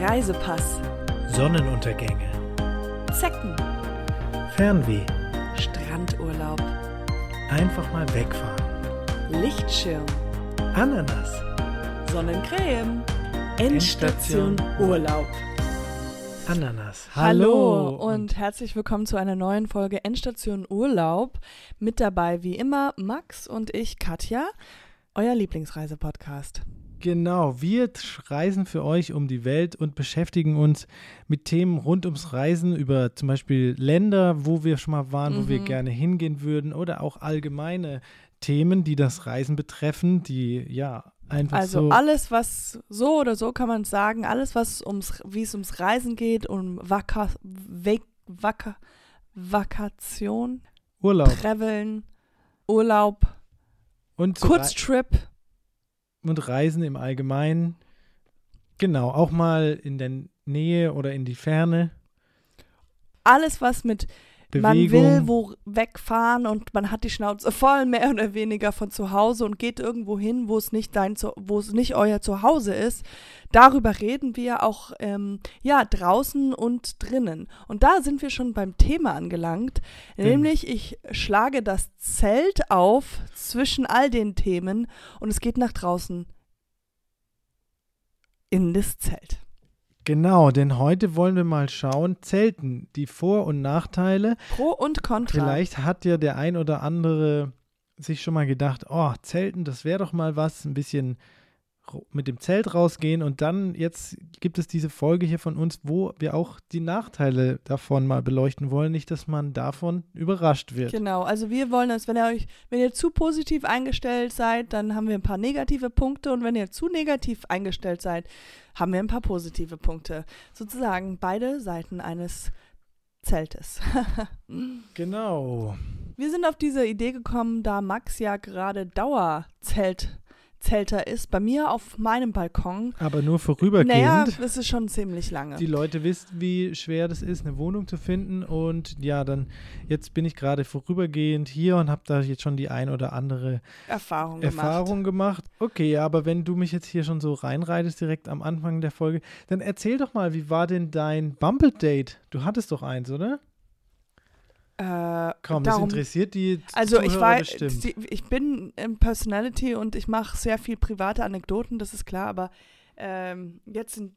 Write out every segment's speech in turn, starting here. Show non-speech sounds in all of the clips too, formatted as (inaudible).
Reisepass, Sonnenuntergänge, Zecken, Fernweh, Strandurlaub, einfach mal wegfahren, Lichtschirm, Ananas, Sonnencreme, Endstation Urlaub. Ananas. Hallo. und herzlich willkommen zu einer neuen Folge Endstation Urlaub. Mit dabei wie immer Max und ich, Katja, euer Lieblingsreisepodcast. Genau, wir reisen für euch um die Welt und beschäftigen uns mit Themen rund ums Reisen über zum Beispiel Länder, wo wir schon mal waren, wo wir Mhm. gerne hingehen würden oder auch allgemeine Themen, die das Reisen betreffen, die ja einfach Also so alles, was so oder so kann man sagen, alles, was ums, wie es ums Reisen geht, um Vaka, Ve, Vaka, Vakation, Urlaub Traveln, Urlaub, und, Kurztrip. Und Reisen im Allgemeinen. Genau, auch mal in der Nähe oder in die Ferne. Alles, was mit man Bewegung. will wo wegfahren und man hat die Schnauze voll, mehr oder weniger von zu Hause und geht irgendwo hin, wo es nicht dein, Zu- wo es nicht euer Zuhause ist. Darüber reden wir auch ähm, ja draußen und drinnen. Und da sind wir schon beim Thema angelangt, Denn- nämlich ich schlage das Zelt auf zwischen all den Themen und es geht nach draußen in das Zelt. Genau, denn heute wollen wir mal schauen, Zelten, die Vor- und Nachteile. Pro und Contra. Vielleicht hat ja der ein oder andere sich schon mal gedacht, oh, Zelten, das wäre doch mal was, ein bisschen mit dem Zelt rausgehen und dann jetzt gibt es diese Folge hier von uns, wo wir auch die Nachteile davon mal beleuchten wollen, nicht, dass man davon überrascht wird. Genau, also wir wollen das, wenn ihr euch, wenn ihr zu positiv eingestellt seid, dann haben wir ein paar negative Punkte und wenn ihr zu negativ eingestellt seid, haben wir ein paar positive Punkte. Sozusagen beide Seiten eines Zeltes. (laughs) Genau. wir sind auf diese Idee gekommen, da Max ja gerade Dauerzelt Zelter ist, bei mir auf meinem Balkon. Aber nur vorübergehend. Naja, das ist schon ziemlich lange. die Leute wissen, wie schwer das ist, eine Wohnung zu finden. Und ja, dann jetzt bin ich gerade vorübergehend hier und habe da jetzt schon die ein oder andere Erfahrung gemacht. Erfahrung gemacht. Okay, aber wenn du mich jetzt hier schon so reinreitest direkt am Anfang der Folge, dann erzähl doch mal, wie war denn dein Bumble-Date? Du hattest doch eins, oder? Äh, Komm, das darum interessiert die Also ich Zuhörer bestimmt. die- ich bin im Personality und ich mache sehr viel private Anekdoten, das ist klar, aber ähm, jetzt in,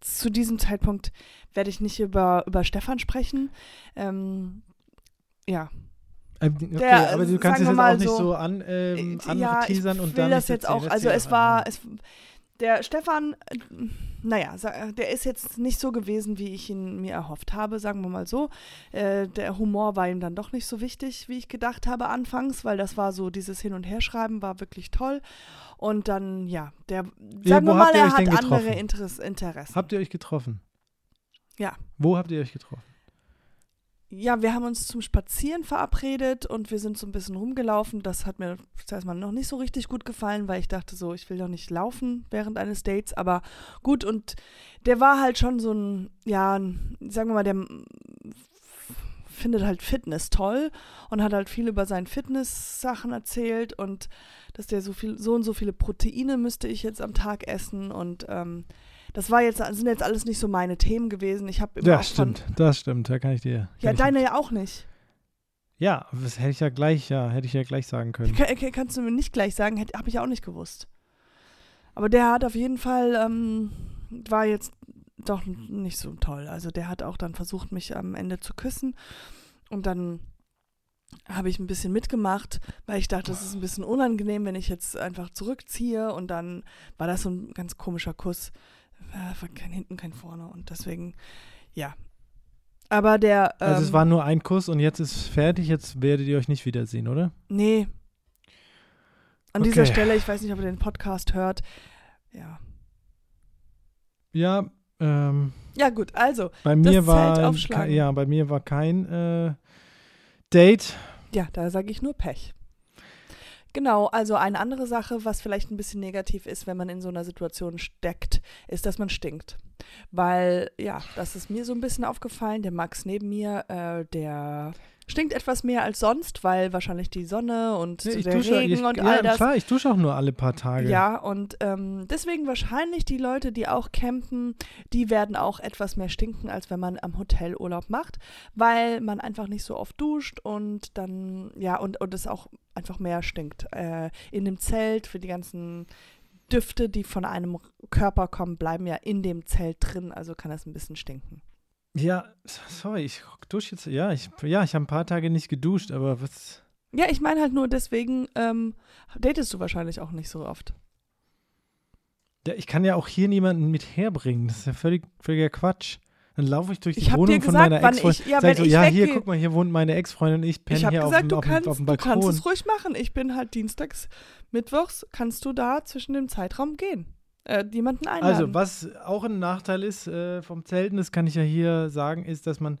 zu diesem Zeitpunkt werde ich nicht über, über Stefan sprechen. Ähm, ja, Ähm, okay, der, aber du kannst es jetzt auch nicht so, so an, ähm, Äh, ja, ich anteasern und will dann das jetzt auch, also es war, es, der Stefan, äh, naja, sa- der ist jetzt nicht so gewesen, wie ich ihn mir erhofft habe, sagen wir mal so. Äh, der Humor war ihm dann doch nicht so wichtig, wie ich gedacht habe anfangs, weil das war so, dieses Hin- und Herschreiben war wirklich toll. Und dann, ja, der, sagen wo wir mal, er hat andere? Interess Interessen. Habt ihr euch getroffen? Ja. Wo habt ihr euch getroffen? Ja, wir haben uns zum Spazieren verabredet und wir sind so ein bisschen rumgelaufen. Das hat mir zuerst mal noch nicht so richtig gut gefallen, weil ich dachte so, ich will doch nicht laufen während eines Dates. Aber gut, und der war halt schon so ein, ja, sagen wir mal, der findet halt Fitness toll und hat halt viel über seine Fitness-Sachen erzählt und dass der so viel, so und so viele Proteine müsste ich jetzt am Tag essen und ähm, das war jetzt, sind jetzt alles nicht so meine Themen gewesen. Ich habe immer Ja, auch von, stimmt, das stimmt, da kann ich dir. ja, deine ja auch nicht. Ja, das hätte ich ja gleich, ja, hätte ich ja gleich sagen können. Kann, kann- kannst du mir nicht gleich sagen, habe ich auch nicht gewusst. Aber der hat auf jeden Fall, ähm, war jetzt doch nicht so toll. Also der hat auch dann versucht, mich am Ende zu küssen. Und dann habe ich ein bisschen mitgemacht, weil ich dachte, das ist ein bisschen unangenehm, wenn ich jetzt einfach zurückziehe. Und dann war das so ein ganz komischer Kuss. Äh, war kein hinten, kein vorne. Und deswegen, ja. Aber der. Ähm, Also es war nur ein Kuss und jetzt ist fertig, jetzt werdet ihr euch nicht wiedersehen, oder? Nee. An dieser Okay. Stelle, ich weiß nicht, ob ihr den Podcast hört. Ja. Ja, ähm, Ja, gut, also. bei mir war ja, bei mir war kein äh, Date. Ja, da sage ich nur Pech. Genau, also eine andere Sache, was vielleicht ein bisschen negativ ist, wenn man in so einer Situation steckt, ist, dass man stinkt. Weil, ja, das ist mir so ein bisschen aufgefallen. Der Max neben mir, äh, der stinkt etwas mehr als sonst, weil wahrscheinlich die Sonne und ich der dusche, Regen ich, und ja, all das. klar, ich dusche auch nur alle paar Tage. Ja, und ähm, deswegen wahrscheinlich die Leute, die auch campen, die werden auch etwas mehr stinken, als wenn man am Hotel Urlaub macht, weil man einfach nicht so oft duscht und dann, ja, und, und es auch einfach mehr stinkt. Äh, in dem Zelt für die ganzen Düfte, die von einem Körper kommen, bleiben ja in dem Zelt drin, also kann das ein bisschen stinken. Ja, sorry, ich dusche jetzt. Ja, ich, ja, ich habe ein paar Tage nicht geduscht, aber was. Ja, ich meine halt nur deswegen, ähm, datest du wahrscheinlich auch nicht so oft. Ja, ich kann ja auch hier niemanden mit herbringen. Das ist ja völlig, völliger Quatsch. Dann laufe ich durch die Ich Wohnung dir von gesagt, meiner Ex-Freundin. ja, sag so, ja, hier, guck mal, hier wohnt meine Ex-Freundin und ich penne Ich habe hier auf, gesagt, dem, du, auf, dem- kannst, auf dem du kannst Balkon. es ruhig machen. Ich bin halt dienstags, mittwochs, kannst du da zwischen dem Zeitraum gehen. Äh, jemanden einladen. Also, was auch ein Nachteil ist äh, vom Zelten, das kann ich ja hier sagen, ist, dass man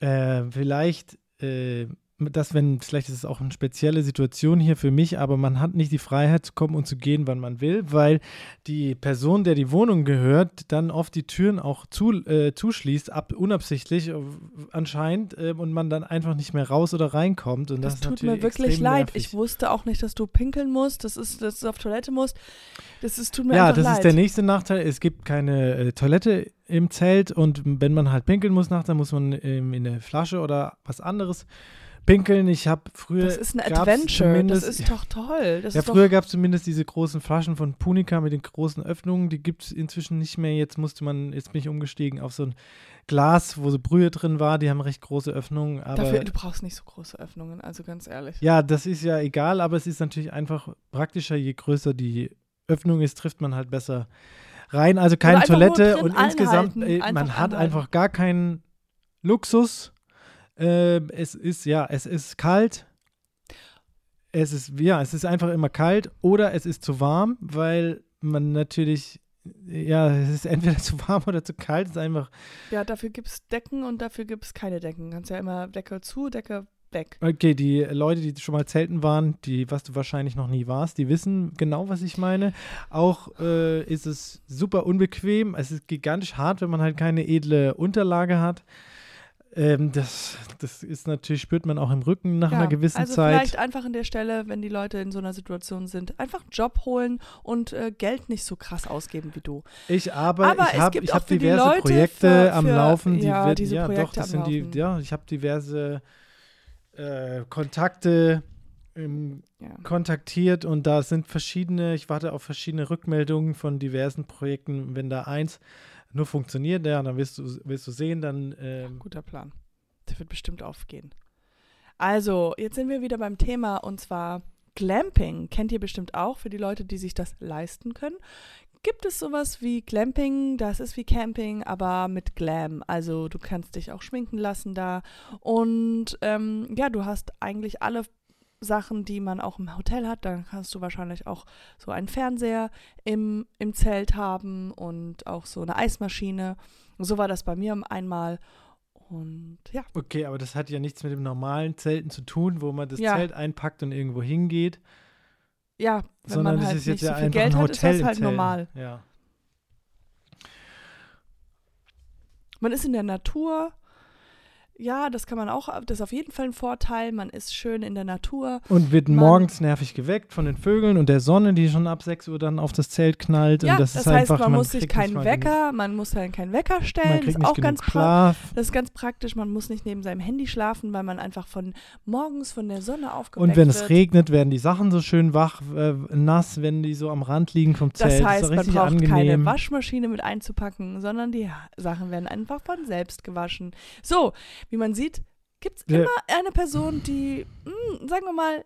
äh, vielleicht, äh, dass wenn, vielleicht ist es auch eine spezielle Situation hier für mich, aber man hat nicht die Freiheit zu kommen und zu gehen, wann man will, weil die Person, der die Wohnung gehört, dann oft die Türen auch zu, äh, zuschließt, ab, unabsichtlich äh, anscheinend, äh, und man dann einfach nicht mehr raus oder reinkommt. Und das, das tut mir wirklich leid. nervig. Ich wusste auch nicht, dass du pinkeln musst, das ist, dass du auf Toilette musst. Das ist, tut mir Ja, einfach das leid. ist der nächste Nachteil. Es gibt keine äh, Toilette im Zelt und wenn man halt pinkeln muss nachts, dann muss man ähm, in eine Flasche oder was anderes pinkeln. Ich habe früher. Das ist ein Adventure. Das ist doch toll. Das ja, ist früher gab es zumindest diese großen Flaschen von Punica mit den großen Öffnungen. Die gibt es inzwischen nicht mehr. Jetzt musste man, jetzt bin ich umgestiegen auf so ein Glas, wo so Brühe drin war. Die haben recht große Öffnungen. dafür, du brauchst nicht so große Öffnungen, also ganz ehrlich. ja, das ist ja egal, aber es ist natürlich einfach praktischer, je größer die Öffnung ist, trifft man halt besser rein. Also keine Toilette und insgesamt, äh, man hat anhalten. einfach gar keinen Luxus. Ähm, es ist, ja, es ist kalt. Es ist, ja, es ist einfach immer kalt oder es ist zu warm, weil man natürlich, ja, es ist entweder (laughs) zu warm oder zu kalt. Es ist einfach Ja, dafür gibt es Decken und dafür gibt es keine Decken. Kannst ja immer Decke zu, Decke weg. Okay, die Leute, die schon mal zelten waren, die, was du wahrscheinlich noch nie warst, die wissen genau, was ich meine. Auch äh, ist es super unbequem. Es ist gigantisch hart, wenn man halt keine edle Unterlage hat. Ähm, das, das ist natürlich, spürt man auch im Rücken nach ja, einer gewissen also Zeit. vielleicht einfach an der Stelle, wenn die Leute in so einer Situation sind, einfach einen Job holen und äh, Geld nicht so krass ausgeben wie du. Ich aber, Aber ich habe hab diverse Leute Projekte für- am für- Laufen. Die ja, wird, diese ja, doch, das am sind die, ja, ich habe diverse äh, Kontakte im Ja. kontaktiert und da sind verschiedene, ich warte auf verschiedene Rückmeldungen von diversen Projekten. Wenn da eins nur funktioniert, ja, dann wirst du, wirst du sehen, dann ähm, Guter Plan. Der wird bestimmt aufgehen. Also, jetzt sind wir wieder beim Thema und zwar Glamping. Kennt ihr bestimmt auch für die Leute, die sich das leisten können. Gibt es sowas wie Glamping? Das ist wie Camping, aber mit Glam. Also du kannst dich auch schminken lassen da. Und ähm, ja, du hast eigentlich alle Sachen, die man auch im Hotel hat. Dann kannst du wahrscheinlich auch so einen Fernseher im, im Zelt haben und auch so eine Eismaschine. So war das bei mir einmal. Und ja, okay, aber das hat ja nichts mit dem normalen Zelten zu tun, wo man das Ja. Zelt einpackt und irgendwo hingeht, ja, wenn sondern man das halt ist jetzt nicht so ja viel Geld ein hat, ist Hotel das halt normal. Ja. Man ist in der Natur. Ja, das kann man auch, das ist auf jeden Fall ein Vorteil. Man ist schön in der Natur. Und wird Man- morgens nervig geweckt von den Vögeln und der Sonne, die schon ab 6 Uhr dann auf das Zelt knallt. Ja, und das, das, ist heißt, einfach, man, muss sich keinen Wecker, man muss halt keinen Wecker Genug, stellen. man Das ist nicht auch genug ganz Schlaf. Das ist ganz praktisch. Man muss nicht neben seinem Handy schlafen, weil man einfach von morgens von der Sonne aufgeweckt Und wenn wird. es regnet, werden die Sachen so schön wach, äh, nass, wenn die so am Rand liegen vom Zelt. Das heißt, ist man braucht angenehm. keine Waschmaschine mit einzupacken, sondern die Sachen werden einfach von selbst gewaschen. So, wie man sieht, gibt es Ja. immer eine Person, die, mh, sagen wir mal,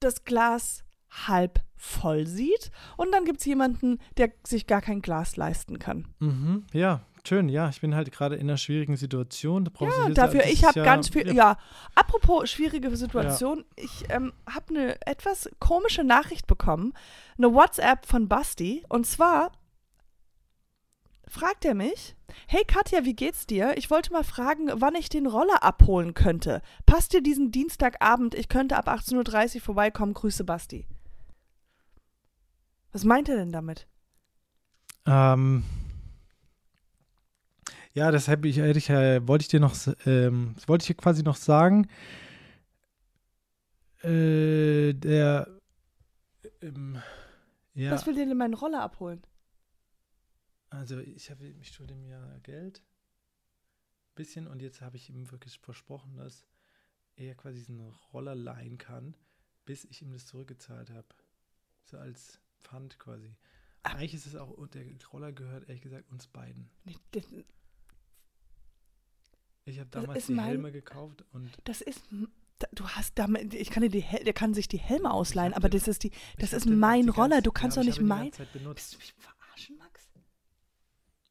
das Glas halb voll sieht. Und dann gibt es jemanden, der sich gar kein Glas leisten kann. Mhm, ja, schön. Ja, ich bin halt gerade in einer schwierigen Situation. Da Ja, dafür, ich habe ja, ganz viel. Ja. Ja. apropos schwierige Situation, ich ähm, habe eine etwas komische Nachricht bekommen. Eine WhatsApp von Basti. Und zwar fragt er mich, Hey Katja, wie geht's dir? Ich wollte mal fragen, wann ich den Roller abholen könnte. Passt dir diesen Dienstagabend? Ich könnte ab 18.30 Uhr vorbeikommen. Grüße Basti. Was meint er denn damit? Ähm, ja, das ich, ich, äh, wollte ich dir noch, ähm, wollte ich dir quasi noch sagen. Äh, der, ähm, ja. Was will dir denn meinen Roller abholen? Also ich habe mich schulde ihm ja Geld. Ein bisschen und jetzt habe ich ihm wirklich versprochen, dass er quasi diesen Roller leihen kann, bis ich ihm das zurückgezahlt habe. So als Pfand quasi. Ach. Eigentlich ist es auch, und der Roller gehört ehrlich gesagt uns beiden. Das, ich habe damals die mein, Helme gekauft und. Das ist. Du hast damit, ich kann dir die, der kann sich die Helme ausleihen, aber das ist die, das ist mein Roller. Du kannst ja, doch nicht mein. Bist du mich verarschen, Max?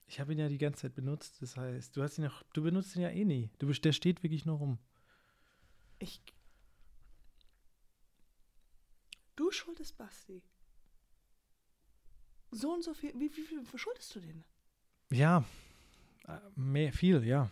Ich habe ihn ja die ganze Zeit benutzt. Das heißt, du hast ihn noch, du benutzt ihn ja eh nie. Du, der steht wirklich nur rum. Ich. Du schuldest Basti. So und so viel. Wie, wie viel verschuldest du denn? Ja, äh, mehr, viel, ja.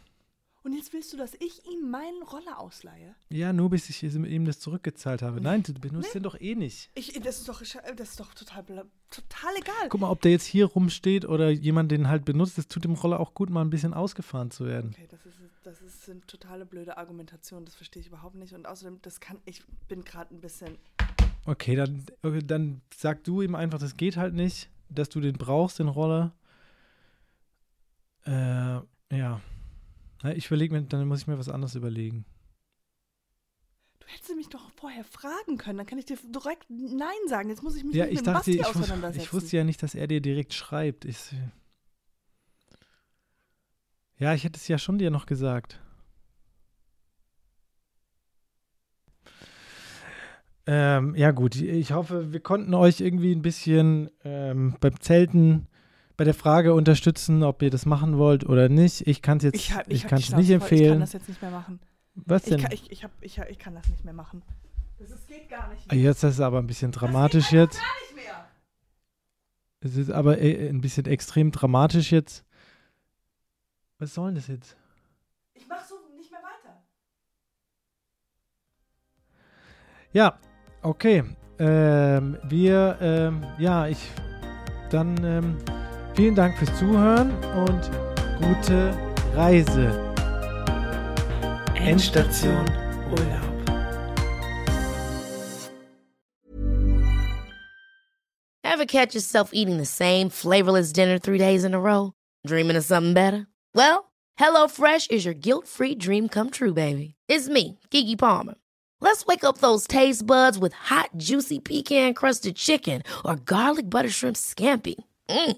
Und jetzt willst du, dass ich ihm meinen Roller ausleihe? Ja, nur bis ich ihm das zurückgezahlt habe. Nein, du benutzt nee. den doch eh nicht. Ich, das, ist doch, das ist doch total, total egal. Guck mal, ob der jetzt hier rumsteht oder jemand den halt benutzt, das tut dem Roller auch gut, mal ein bisschen ausgefahren zu werden. Okay, das ist, das ist eine totale blöde Argumentation. Das verstehe ich überhaupt nicht. Und außerdem, das kann, ich bin gerade ein bisschen. Okay, dann, okay, dann sag du ihm einfach, das geht halt nicht, dass du den brauchst, den Roller. Äh, ja. Ich überlege mir, dann muss ich mir was anderes überlegen. Du hättest mich doch vorher fragen können, dann kann ich dir direkt Nein sagen. Jetzt muss ich mich ja, mit ich dachte, Basti ich auseinandersetzen. ich wusste ja nicht, dass er dir direkt schreibt. Ich, ja, ich hätte es ja schon dir noch gesagt. Ähm, ja, gut. Ich hoffe, wir konnten euch irgendwie ein bisschen ähm, beim Zelten bei der Frage unterstützen, ob ihr das machen wollt oder nicht. Ich kann es jetzt ich, ich, ich kann's nicht empfehlen. Ich kann das jetzt nicht mehr machen. Was denn? Ich kann, ich, ich, hab, ich, ich kann das nicht mehr machen. Das ist, geht gar nicht mehr. Jetzt ist es aber ein bisschen dramatisch das geht jetzt. Gar nicht mehr. Es ist aber äh, ein bisschen extrem dramatisch jetzt. Was soll denn das jetzt? Ich mach so nicht mehr weiter. Ja, okay. Ähm, wir, ähm, ja, ich, dann, ähm, Vielen Dank fürs Zuhören und gute Reise. Endstation Urlaub. Ever catch yourself eating the same flavorless dinner three days in a row? Dreaming of something better? Well, HelloFresh is your guilt-free dream come true, baby. It's me, Kiki Palmer. Let's wake up those taste buds with hot, juicy pecan-crusted chicken or garlic butter shrimp scampi. Mm.